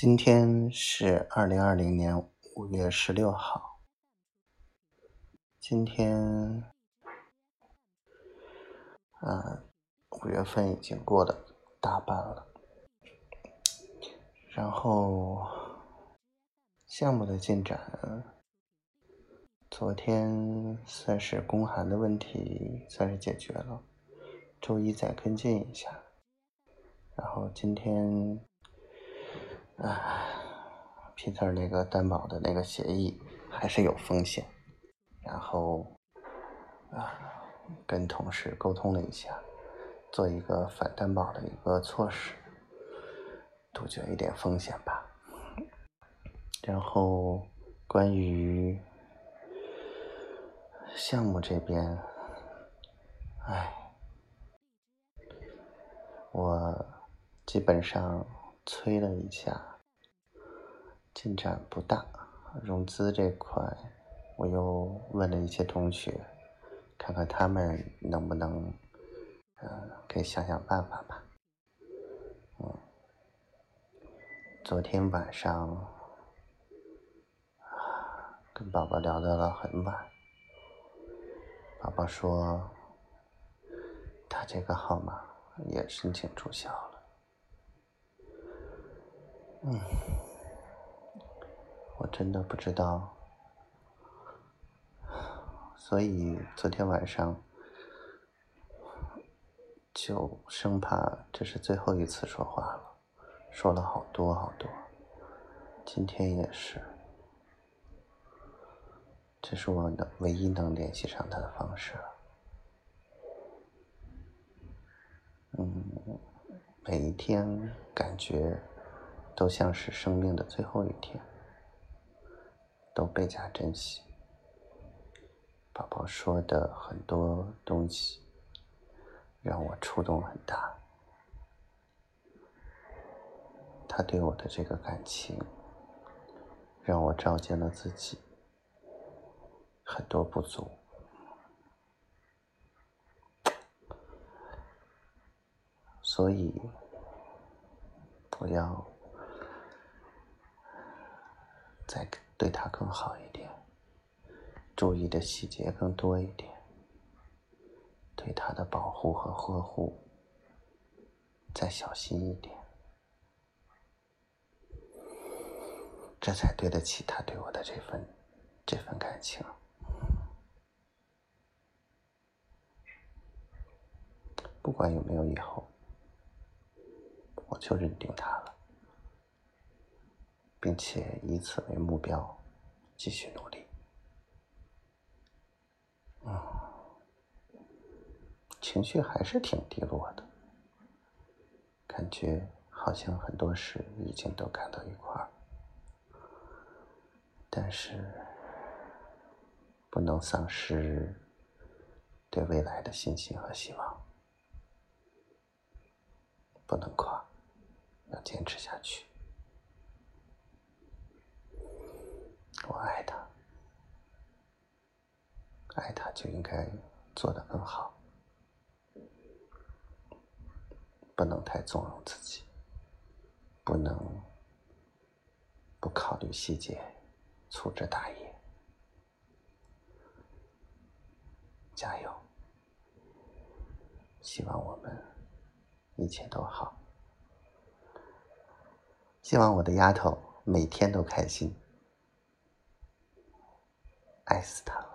今天是二零二零年五月十六号。今天，啊，五月份已经过了大半了。然后，项目的进展，昨天算是公函的问题算是解决了，周一再跟进一下。然后今天。啊，Peter 那个担保的那个协议还是有风险，然后啊，跟同事沟通了一下，做一个反担保的一个措施，杜绝一点风险吧。然后关于项目这边，哎，我基本上催了一下。进展不大，融资这块，我又问了一些同学，看看他们能不能，嗯，给想想办法吧。嗯，昨天晚上，跟宝宝聊到了很晚，宝宝说，他这个号码也申请注销了。嗯。我真的不知道，所以昨天晚上就生怕这是最后一次说话了，说了好多好多，今天也是，这是我能唯一能联系上他的方式了。嗯，每一天感觉都像是生命的最后一天。都倍加珍惜。宝宝说的很多东西让我触动很大，他对我的这个感情让我照见了自己很多不足，所以我要再。对他更好一点，注意的细节更多一点，对他的保护和呵护再小心一点，这才对得起他对我的这份这份感情。不管有没有以后，我就认定他了。并且以此为目标，继续努力。嗯，情绪还是挺低落的，感觉好像很多事已经都赶到一块儿，但是不能丧失对未来的信心和希望，不能垮，要坚持下去。我爱他，爱他就应该做得更好，不能太纵容自己，不能不考虑细节，粗枝大叶。加油！希望我们一切都好，希望我的丫头每天都开心。爱死他了。